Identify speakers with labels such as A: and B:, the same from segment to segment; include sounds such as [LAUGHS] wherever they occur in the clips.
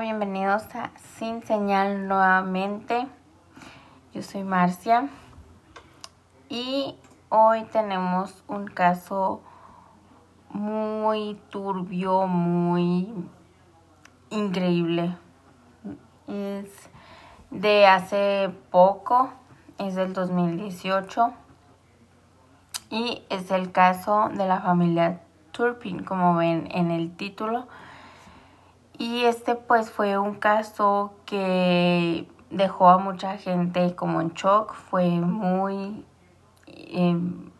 A: Bienvenidos a Sin Señal nuevamente. Yo soy Marcia y hoy tenemos un caso muy turbio, muy increíble. Es de hace poco, es del 2018 y es el caso de la familia Turpin, como ven en el título. Y este pues fue un caso que dejó a mucha gente como en shock, fue muy... Em,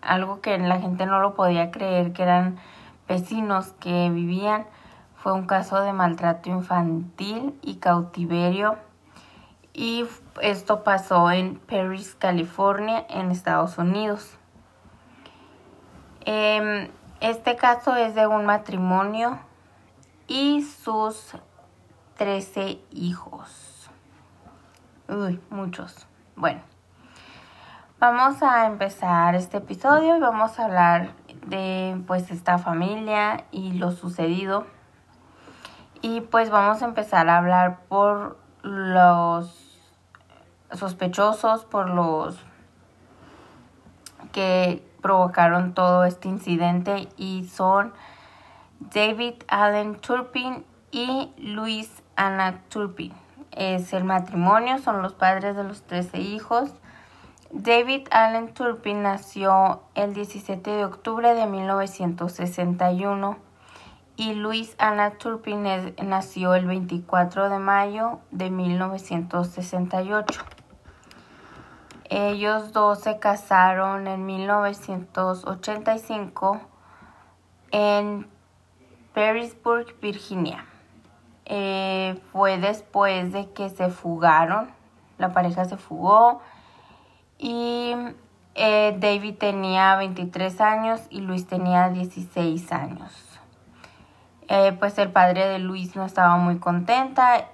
A: algo que la gente no lo podía creer, que eran vecinos que vivían. Fue un caso de maltrato infantil y cautiverio. Y esto pasó en Paris, California, en Estados Unidos. Em, este caso es de un matrimonio y sus 13 hijos. Uy, muchos. Bueno, vamos a empezar este episodio y vamos a hablar de pues esta familia y lo sucedido. Y pues vamos a empezar a hablar por los sospechosos, por los que provocaron todo este incidente y son David Allen Turpin y Luis Anna Turpin. Es el matrimonio, son los padres de los 13 hijos. David Allen Turpin nació el 17 de octubre de 1961 y Luis Anna Turpin nació el 24 de mayo de 1968. Ellos dos se casaron en 1985 en Perrysburg, Virginia. Eh, fue después de que se fugaron, la pareja se fugó y eh, David tenía 23 años y Luis tenía 16 años. Eh, pues el padre de Luis no estaba muy contenta,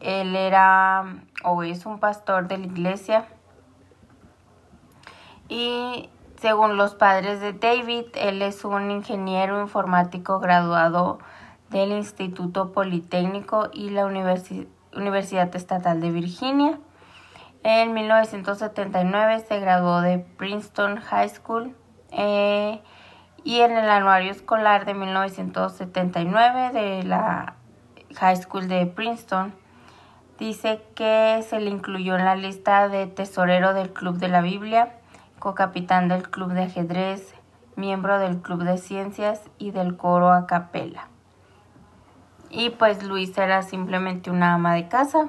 A: él era o es un pastor de la iglesia y según los padres de David, él es un ingeniero informático graduado del Instituto Politécnico y la Universidad Estatal de Virginia. En 1979 se graduó de Princeton High School eh, y en el anuario escolar de 1979 de la High School de Princeton dice que se le incluyó en la lista de tesorero del Club de la Biblia co-capitán del Club de Ajedrez, miembro del Club de Ciencias y del coro a capela. Y pues Luis era simplemente una ama de casa.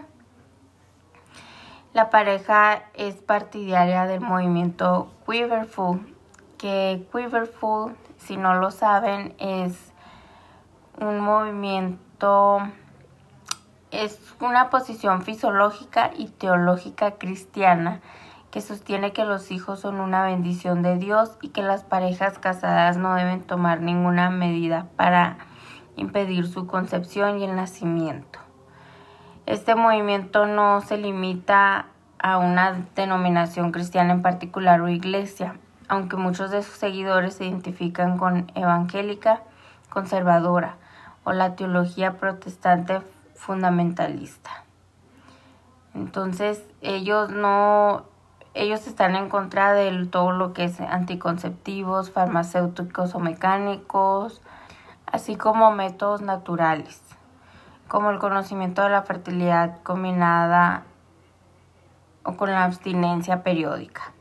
A: La pareja es partidaria del movimiento Quiverful, que Quiverful, si no lo saben, es un movimiento, es una posición fisiológica y teológica cristiana que sostiene que los hijos son una bendición de Dios y que las parejas casadas no deben tomar ninguna medida para impedir su concepción y el nacimiento. Este movimiento no se limita a una denominación cristiana en particular o iglesia, aunque muchos de sus seguidores se identifican con evangélica, conservadora o la teología protestante fundamentalista. Entonces ellos no ellos están en contra de todo lo que es anticonceptivos, farmacéuticos o mecánicos, así como métodos naturales, como el conocimiento de la fertilidad combinada o con la abstinencia periódica.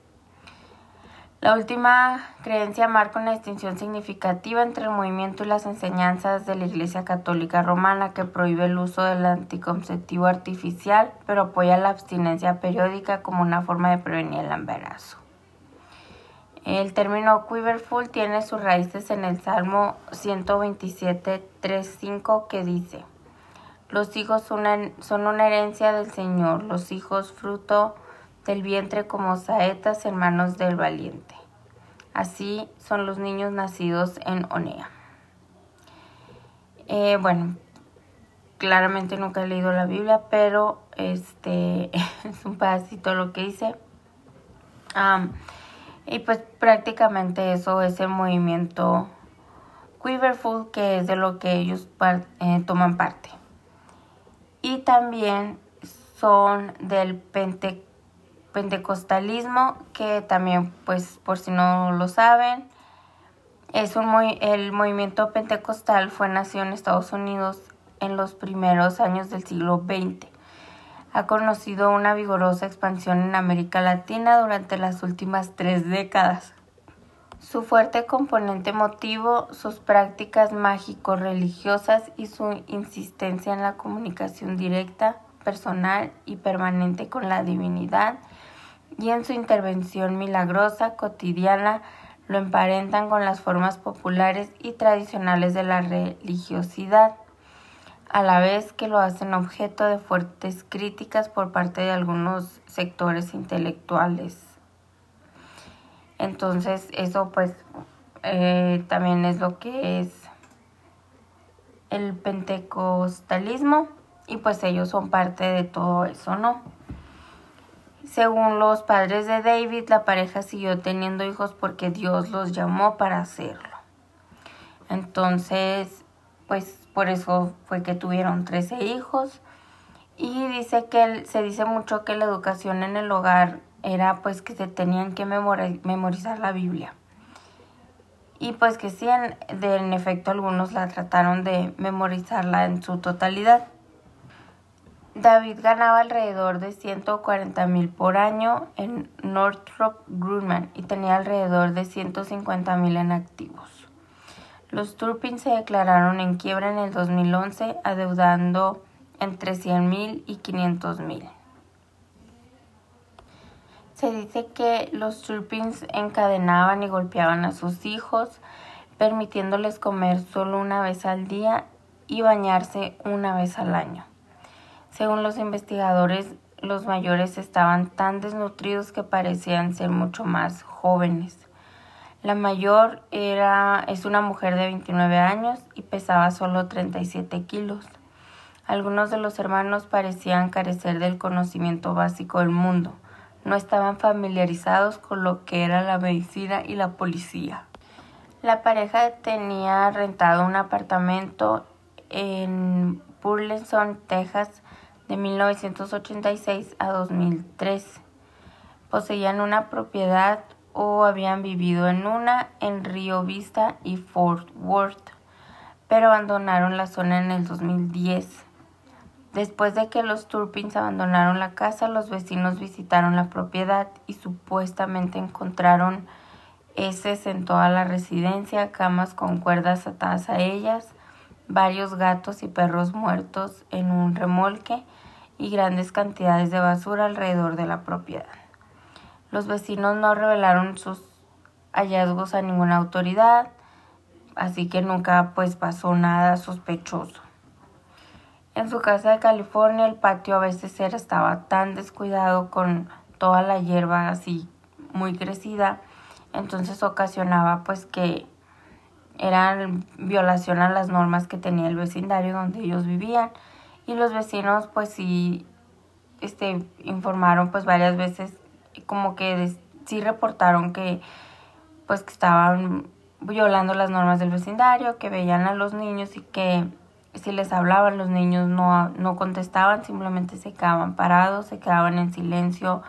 A: La última creencia marca una distinción significativa entre el movimiento y las enseñanzas de la Iglesia Católica Romana que prohíbe el uso del anticonceptivo artificial, pero apoya la abstinencia periódica como una forma de prevenir el embarazo. El término quiverful tiene sus raíces en el Salmo 127.3.5 que dice, los hijos son una herencia del Señor, los hijos fruto del vientre como saetas en manos del valiente. Así son los niños nacidos en Onea. Eh, bueno, claramente nunca he leído la Biblia, pero este [LAUGHS] es un pedacito lo que hice. y pues prácticamente eso es el movimiento Quiverful, que es de lo que ellos eh, toman parte. y también son del pentecostalismo, que también, pues por si no lo saben, es un muy, el movimiento pentecostal fue nacido en Estados Unidos en los primeros años del siglo XX. Ha conocido una vigorosa expansión en América Latina durante las últimas tres décadas. Su fuerte componente emotivo, sus prácticas mágico-religiosas y su insistencia en la comunicación directa, personal y permanente con la divinidad y en su intervención milagrosa cotidiana lo emparentan con las formas populares y tradicionales de la religiosidad, a la vez que lo hacen objeto de fuertes críticas por parte de algunos sectores intelectuales. Entonces eso pues eh, también es lo que es el pentecostalismo y pues ellos son parte de todo eso, ¿no? Según los padres de David, la pareja siguió teniendo hijos porque Dios los llamó para hacerlo. Entonces, pues por eso fue que tuvieron 13 hijos. Y dice que se dice mucho que la educación en el hogar era pues que se tenían que memorizar la Biblia. Y pues que sí, en, en efecto algunos la trataron de memorizarla en su totalidad. David ganaba alrededor de 140 mil por año en Northrop Grumman y tenía alrededor de 150 mil en activos. Los Turpin se declararon en quiebra en el 2011, adeudando entre 100 mil y 500 mil. Se dice que los Turpins encadenaban y golpeaban a sus hijos, permitiéndoles comer solo una vez al día y bañarse una vez al año. Según los investigadores, los mayores estaban tan desnutridos que parecían ser mucho más jóvenes. La mayor era, es una mujer de 29 años y pesaba solo 37 kilos. Algunos de los hermanos parecían carecer del conocimiento básico del mundo. No estaban familiarizados con lo que era la medicina y la policía. La pareja tenía rentado un apartamento en Burleson, Texas, de 1986 a 2003. Poseían una propiedad o habían vivido en una en Río Vista y Fort Worth, pero abandonaron la zona en el 2010. Después de que los Turpins abandonaron la casa, los vecinos visitaron la propiedad y supuestamente encontraron heces en toda la residencia, camas con cuerdas atadas a ellas, varios gatos y perros muertos en un remolque y grandes cantidades de basura alrededor de la propiedad. Los vecinos no revelaron sus hallazgos a ninguna autoridad, así que nunca pues pasó nada sospechoso. En su casa de California el patio a veces era, estaba tan descuidado con toda la hierba así muy crecida, entonces ocasionaba pues que eran violación a las normas que tenía el vecindario donde ellos vivían. Y los vecinos pues sí este informaron pues varias veces como que sí reportaron que pues que estaban violando las normas del vecindario, que veían a los niños y que si les hablaban los niños no, no contestaban, simplemente se quedaban parados, se quedaban en silencio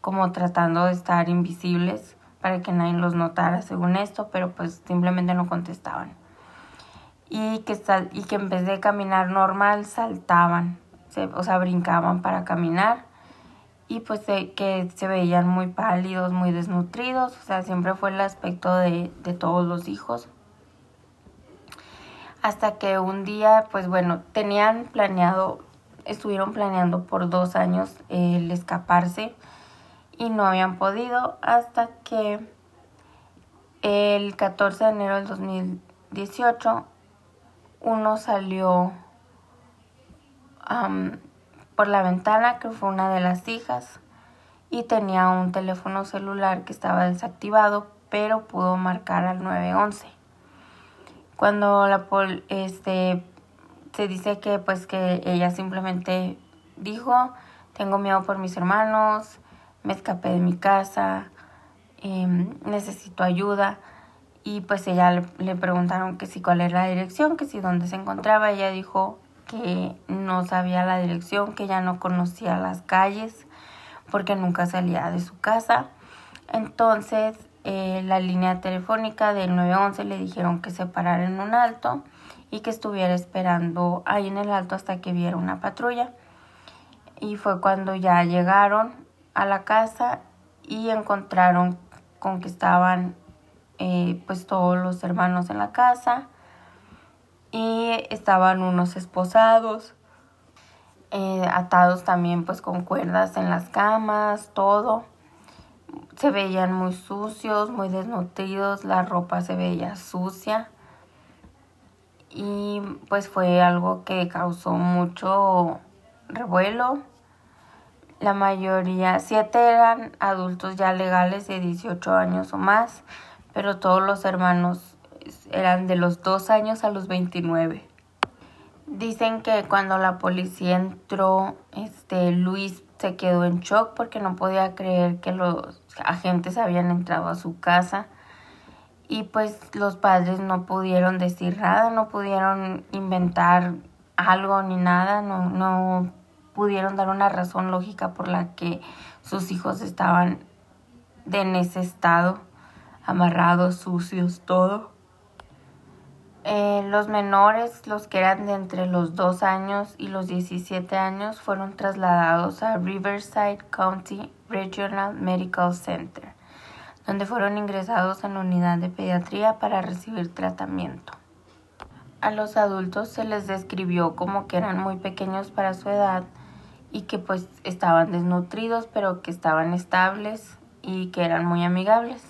A: como tratando de estar invisibles para que nadie los notara según esto, pero pues simplemente no contestaban. Y que, sal, y que en vez de caminar normal saltaban, o sea, brincaban para caminar. Y pues que se veían muy pálidos, muy desnutridos, o sea, siempre fue el aspecto de, de todos los hijos. Hasta que un día, pues bueno, tenían planeado, estuvieron planeando por dos años el escaparse y no habían podido hasta que el 14 de enero del 2018 uno salió por la ventana, que fue una de las hijas, y tenía un teléfono celular que estaba desactivado, pero pudo marcar al 911. Cuando la pol este se dice que pues que ella simplemente dijo, tengo miedo por mis hermanos, me escapé de mi casa, em, necesito ayuda y pues ella le, preguntaron que si cuál era la dirección, que si dónde se encontraba. Ella dijo que no sabía la dirección, que ya no conocía las calles porque nunca salía de su casa. Entonces eh, la línea telefónica del 911 le dijeron que se parara en un alto y que estuviera esperando ahí en el alto hasta que viera una patrulla. Y fue cuando ya llegaron a la casa y encontraron con que estaban eh, pues todos los hermanos en la casa y estaban unos esposados, eh, atados también pues con cuerdas en las camas, todo. Se veían muy sucios, muy desnutridos, la ropa se veía sucia y pues fue algo que causó mucho revuelo. La mayoría, siete eran adultos ya legales de 18 años o más, pero todos los hermanos eran de los dos años a los 29. Dicen que cuando la policía entró, este Luis se quedó en shock porque no podía creer que los agentes habían entrado a su casa y pues los padres no pudieron decir nada, no pudieron inventar algo ni nada, no, no pudieron dar una razón lógica por la que sus hijos estaban en ese estado, amarrados, sucios, todo. Eh, los menores, los que eran de entre los 2 años y los 17 años, fueron trasladados a Riverside County Regional Medical Center, donde fueron ingresados en la unidad de pediatría para recibir tratamiento. A los adultos se les describió como que eran muy pequeños para su edad y que pues estaban desnutridos pero que estaban estables y que eran muy amigables.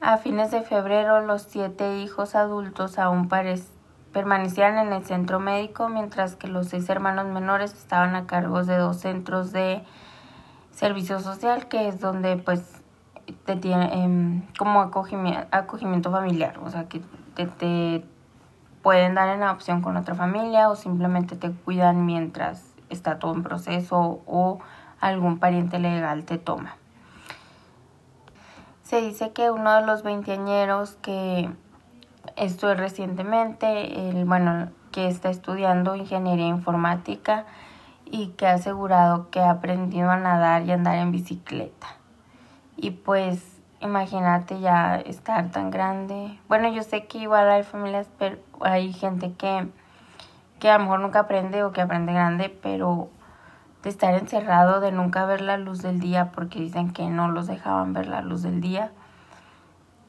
A: A fines de febrero, los siete hijos adultos aún permanecían en el centro médico, mientras que los seis hermanos menores estaban a cargo de dos centros de servicio social, que es donde pues te tiene em, como acogimiento, acogimiento familiar, o sea que te, te pueden dar en adopción con otra familia o simplemente te cuidan mientras está todo en proceso o algún pariente legal te toma. Se dice que uno de los veinteañeros que estuve recientemente, el, bueno, que está estudiando ingeniería informática y que ha asegurado que ha aprendido a nadar y andar en bicicleta. Y pues imagínate ya estar tan grande. Bueno, yo sé que igual hay familias, pero hay gente que, que a lo mejor nunca aprende o que aprende grande, pero de estar encerrado, de nunca ver la luz del día, porque dicen que no los dejaban ver la luz del día.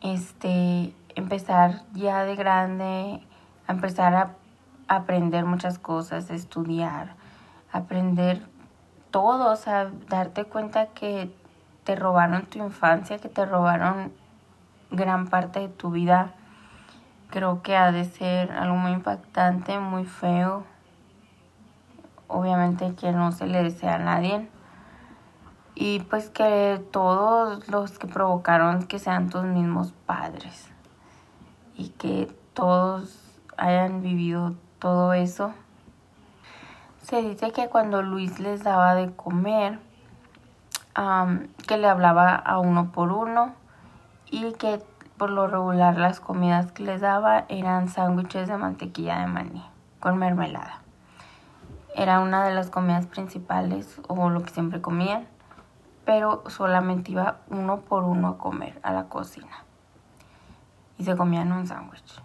A: Este, empezar ya de grande, a empezar a aprender muchas cosas, estudiar, aprender todo, o sea, darte cuenta que te robaron tu infancia, que te robaron gran parte de tu vida, creo que ha de ser algo muy impactante, muy feo, obviamente que no se le desea a nadie. Y pues que todos los que provocaron que sean tus mismos padres. Y que todos hayan vivido todo eso. Se dice que cuando Luis les daba de comer, que le hablaba a uno por uno y que por lo regular las comidas que les daba eran sándwiches de mantequilla de maní con mermelada. Era una de las comidas principales o lo que siempre comían, pero solamente iba uno por uno a comer a la cocina. Y se comían un sándwich.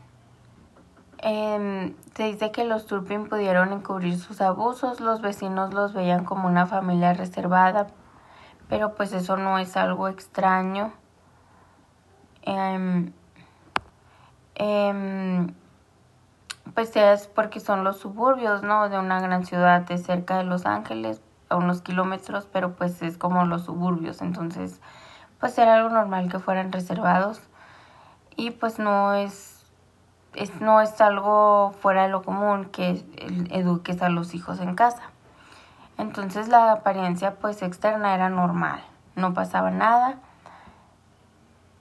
A: Em, se dice que los Turpin pudieron encubrir sus abusos, los vecinos los veían como una familia reservada, pero pues eso no es algo extraño. Eh, pues es porque son los suburbios, ¿no? De una gran ciudad de cerca de Los Ángeles, a unos kilómetros, pero pues es como los suburbios, entonces pues era algo normal que fueran reservados y pues no es, es no es algo fuera de lo común que eduques a los hijos en casa. Entonces la apariencia pues externa era normal, no pasaba nada,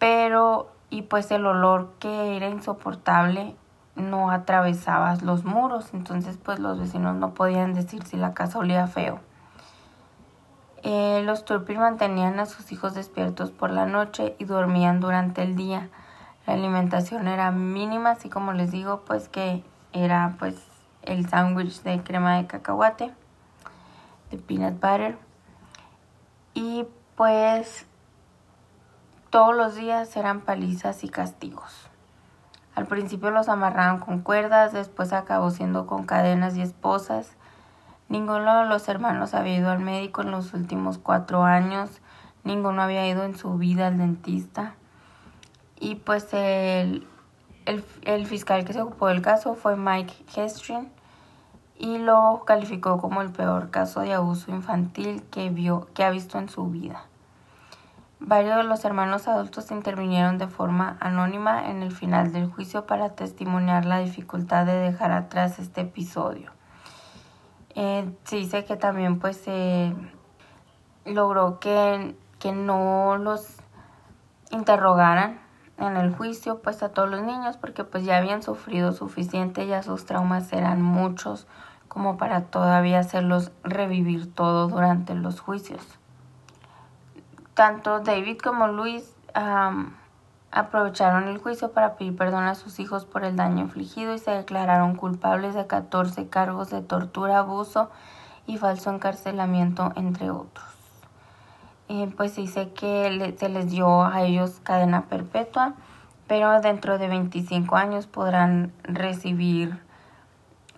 A: pero y pues el olor que era insoportable no atravesabas los muros, entonces pues los vecinos no podían decir si la casa olía feo. Eh, los Turpin mantenían a sus hijos despiertos por la noche y dormían durante el día. La alimentación era mínima, así como les digo, pues que era pues el sándwich de crema de cacahuate, de peanut butter. Y pues todos los días eran palizas y castigos. Al principio los amarraban con cuerdas, después acabó siendo con cadenas y esposas. Ninguno de los hermanos había ido al médico en los últimos cuatro años, ninguno había ido en su vida al dentista. Y pues el, el, fiscal que se ocupó del caso fue Mike Hestrin y lo calificó como el peor caso de abuso infantil que, vio, que ha visto en su vida. Varios de los hermanos adultos intervinieron de forma anónima en el final del juicio para testimoniar la dificultad de dejar atrás este episodio. Eh, se dice que también pues se logró que, que no los interrogaran en el juicio pues a todos los niños porque pues ya habían sufrido suficiente, ya sus traumas eran muchos como para todavía hacerlos revivir todo durante los juicios. Tanto David como Luis aprovecharon el juicio para pedir perdón a sus hijos por el daño infligido y se declararon culpables de 14 cargos de tortura, abuso y falso encarcelamiento, entre otros. Eh, pues dice que se les dio a ellos cadena perpetua, pero dentro de 25 años podrán recibir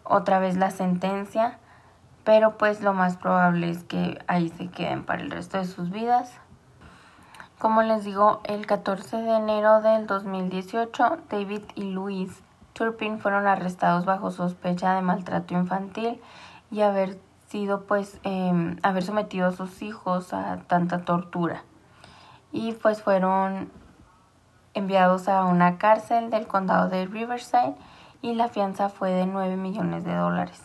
A: otra vez la sentencia, pero pues lo más probable es que ahí se queden para el resto de sus vidas. Como les digo, el 14 de enero del 2018, David y Luis Turpin fueron arrestados bajo sospecha de maltrato infantil y haber sido pues em, haber sometido a sus hijos a tanta tortura. Y pues fueron enviados a una cárcel del condado de Riverside y la fianza fue de 9 millones de dólares.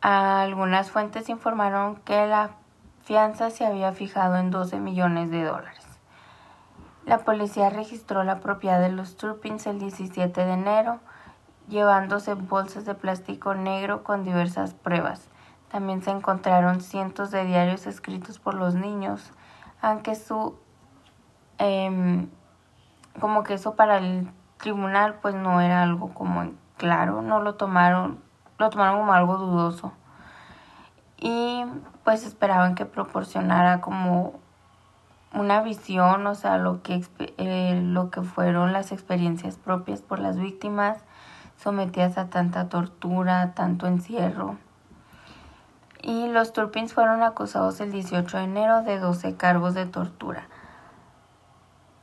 A: Algunas fuentes informaron que la fianza se había fijado en 12 millones de dólares. La policía registró la propiedad de los Turpins el 17 de enero, llevándose bolsas de plástico negro con diversas pruebas. También se encontraron cientos de diarios escritos por los niños, aunque su em, como que eso para el tribunal pues no era algo como claro, no lo tomaron, lo tomaron como algo dudoso y pues esperaban que proporcionara como una visión, o sea, lo que, eh, lo que fueron las experiencias propias por las víctimas sometidas a tanta tortura, tanto encierro. Y los Turpins fueron acusados el 18 de enero de 12 cargos de tortura,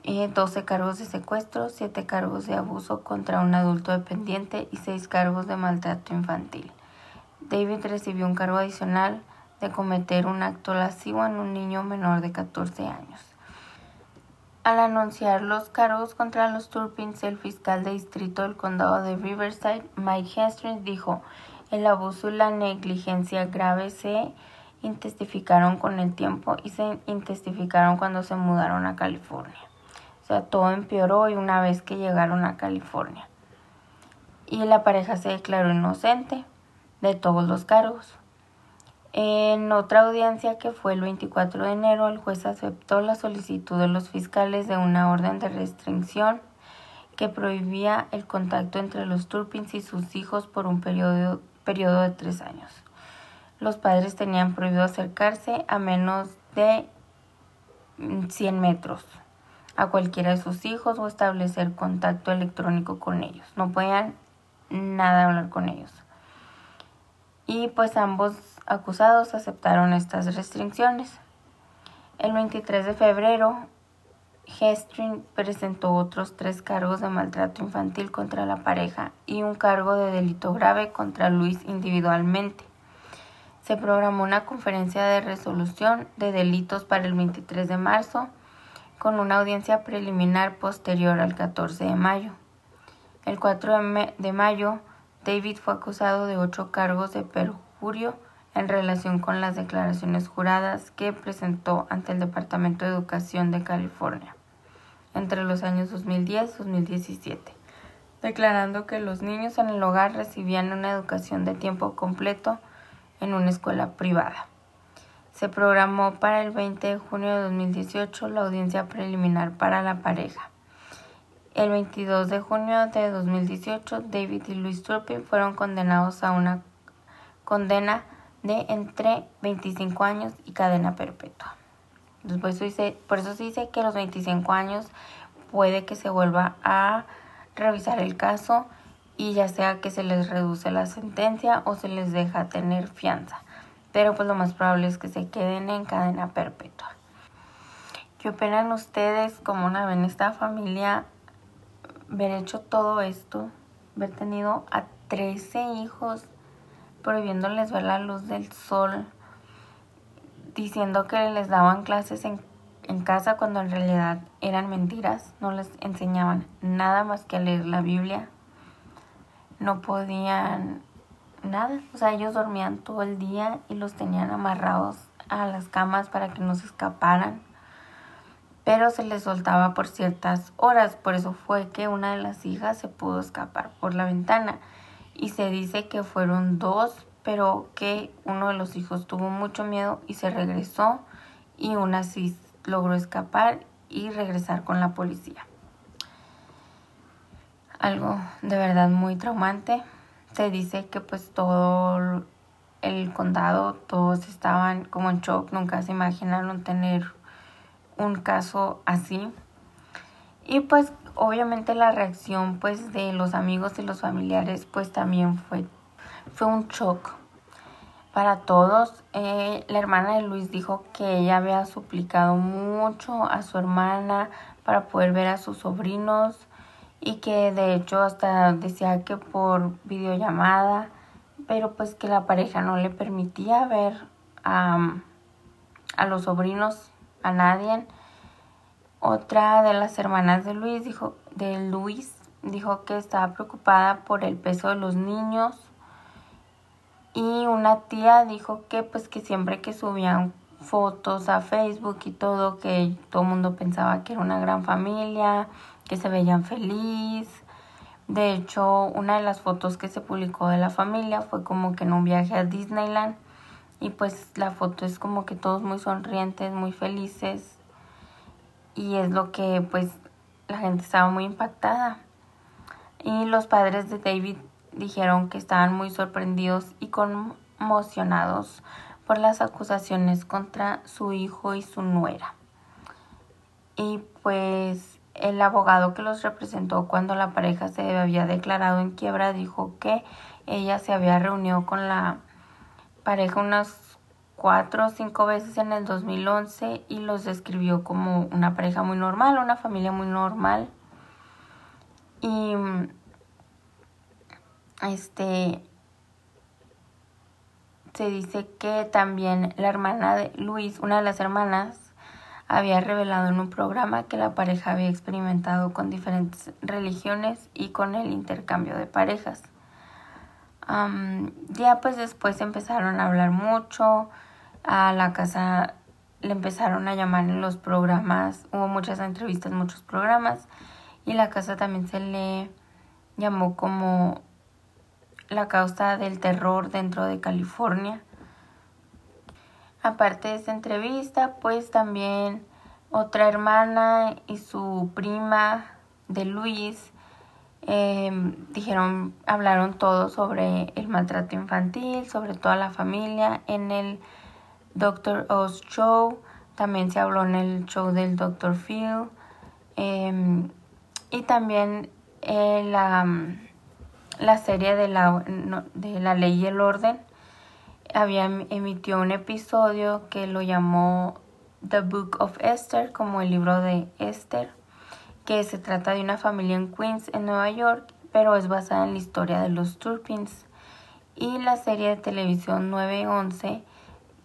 A: y 12 cargos de secuestro, 7 cargos de abuso contra un adulto dependiente y 6 cargos de maltrato infantil. David recibió un cargo adicional de cometer un acto lascivo en un niño menor de 14 años. Al anunciar los cargos contra los Turpins, el fiscal de distrito del condado de Riverside, Mike Hastings, dijo, el abuso y la negligencia grave se intensificaron con el tiempo y se intensificaron cuando se mudaron a California. O sea, todo empeoró y una vez que llegaron a California. Y la pareja se declaró inocente de todos los cargos. En otra audiencia que fue el 24 de enero, el juez aceptó la solicitud de los fiscales de una orden de restricción que prohibía el contacto entre los Turpins y sus hijos por un periodo, de tres años. Los padres tenían prohibido acercarse a menos de 100 metros a cualquiera de sus hijos o establecer contacto electrónico con ellos. No podían nada hablar con ellos. Y pues ambos acusados aceptaron estas restricciones. El 23 de febrero, Hestring presentó otros tres cargos de maltrato infantil contra la pareja y un cargo de delito grave contra Luis individualmente. Se programó una conferencia de resolución de delitos para el 23 de marzo con una audiencia preliminar posterior al 14 de mayo. El 4 de mayo, David fue acusado de ocho cargos de perjurio en relación con las declaraciones juradas que presentó ante el Departamento de Educación de California entre los años 2010 y 2017, declarando que los niños en el hogar recibían una educación de tiempo completo en una escuela privada. Se programó para el 20 de junio de 2018 la audiencia preliminar para la pareja El 22 de junio de 2018, David y Luis Turpin fueron condenados a una condena de entre 25 años y cadena perpetua. Después por eso se dice que a los 25 años puede que se vuelva a revisar el caso y ya sea que se les reduce la sentencia o se les deja tener fianza. Pero pues lo más probable es que se queden en cadena perpetua. ¿Qué opinan ustedes como una vez en esta familia haber hecho todo esto? Haber tenido a 13 hijos prohibiéndoles ver la luz del sol, diciendo que les daban clases en, en casa cuando en realidad eran mentiras, no les enseñaban nada más que a leer la Biblia, no podían nada, o sea, ellos dormían todo el día y los tenían amarrados a las camas para que no se escaparan, pero se les soltaba por ciertas horas, por eso fue que una de las hijas se pudo escapar por la ventana y se dice que fueron dos, pero que uno de los hijos tuvo mucho miedo y se regresó y una sí logró escapar y regresar con la policía. Algo de verdad muy traumante. Se dice que pues todo el condado, todos estaban como en shock, nunca se imaginaron tener un caso así. Y pues obviamente la reacción pues de los amigos y los familiares pues también fue, fue un shock para todos. Eh, la hermana de Luis dijo que ella había suplicado mucho a su hermana para poder ver a sus sobrinos y que de hecho hasta decía que por videollamada, pero pues que la pareja no le permitía ver a, a los sobrinos, a nadie. Otra de las hermanas de Luis dijo, de Luis dijo que estaba preocupada por el peso de los niños y una tía dijo que pues que siempre que subían fotos a Facebook y todo que todo el mundo pensaba que era una gran familia, que se veían feliz. De hecho, una de las fotos que se publicó de la familia fue como que en un viaje a Disneyland y pues la foto es como que todos muy sonrientes, muy felices y es lo que pues la gente estaba muy impactada. Y los padres de David dijeron que estaban muy sorprendidos y conmocionados por las acusaciones contra su hijo y su nuera. Y pues el abogado que los representó cuando la pareja se había declarado en quiebra dijo que ella se había reunido con la pareja unas cuatro o cinco veces en el 2011 y los describió como una pareja muy normal, una familia muy normal. Y este se dice que también la hermana de Luis, una de las hermanas, había revelado en un programa que la pareja había experimentado con diferentes religiones y con el intercambio de parejas. Ya pues después empezaron a hablar mucho, a la casa le empezaron a llamar en los programas, hubo muchas entrevistas, muchos programas, y la casa también se le llamó como la causa del terror dentro de California. Aparte de esta entrevista, pues también otra hermana y su prima de Luis em, dijeron, hablaron todo sobre el maltrato infantil, sobre toda la familia. En el Doctor Oz Show, también se habló en el show del Dr. Phil. Em, y también eh, la, la, serie de la, de la Ley y el Orden. Había em, emitió un episodio que lo llamó The Book of Esther, como el libro de Esther, que se trata de una familia en Queens, en Nueva York, pero es basada en la historia de los Turpins. Y la serie de televisión 911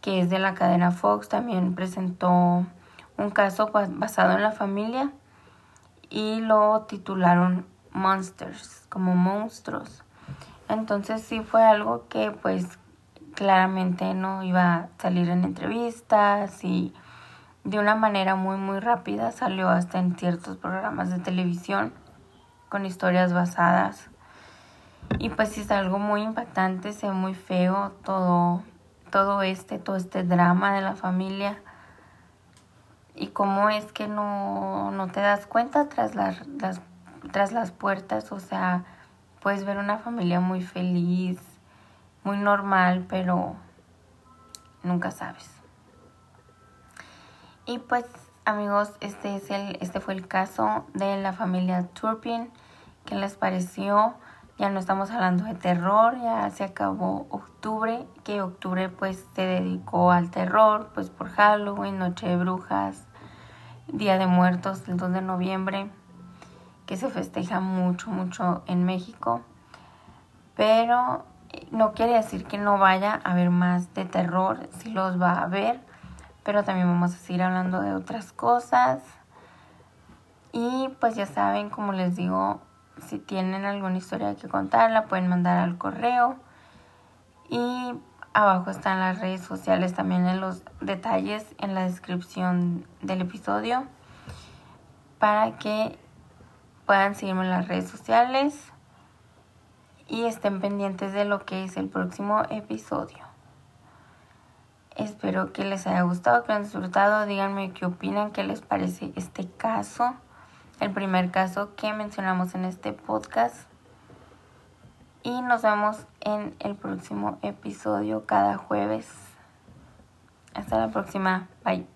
A: que es de la cadena Fox, también presentó un caso basado en la familia y lo titularon Monsters, como monstruos. Entonces sí fue algo que pues claramente no iba a salir en entrevistas y de una manera muy muy rápida salió hasta en ciertos programas de televisión con historias basadas. Y pues es algo muy impactante, se muy feo todo todo este, todo este drama de la familia y cómo es que no, no te das cuenta tras las, las, tras las puertas, o sea, puedes ver una familia muy feliz, muy normal, pero nunca sabes. Y pues amigos, este es el este fue el caso de la familia Turpin. ¿Qué les pareció? Ya no estamos hablando de terror, ya se acabó octubre, que octubre pues se dedicó al terror, pues por Halloween, Noche de Brujas, Día de Muertos, el 2 de noviembre, que se festeja mucho, mucho en México. Pero eh, no quiere decir que no vaya a haber más de terror, si los va a ver, pero también vamos a seguir hablando de otras cosas. Y pues ya saben, como les digo, si tienen alguna historia que contar, la pueden mandar al correo. Y Abajo están las redes sociales también en los detalles en la descripción del episodio para que puedan seguirme en las redes sociales y estén pendientes de lo que es el próximo episodio. Espero que les haya gustado, que hayan disfrutado. Díganme qué opinan, qué les parece este caso, el primer caso que mencionamos en este podcast y nos vemos en el próximo episodio cada jueves. Hasta la próxima. Bye.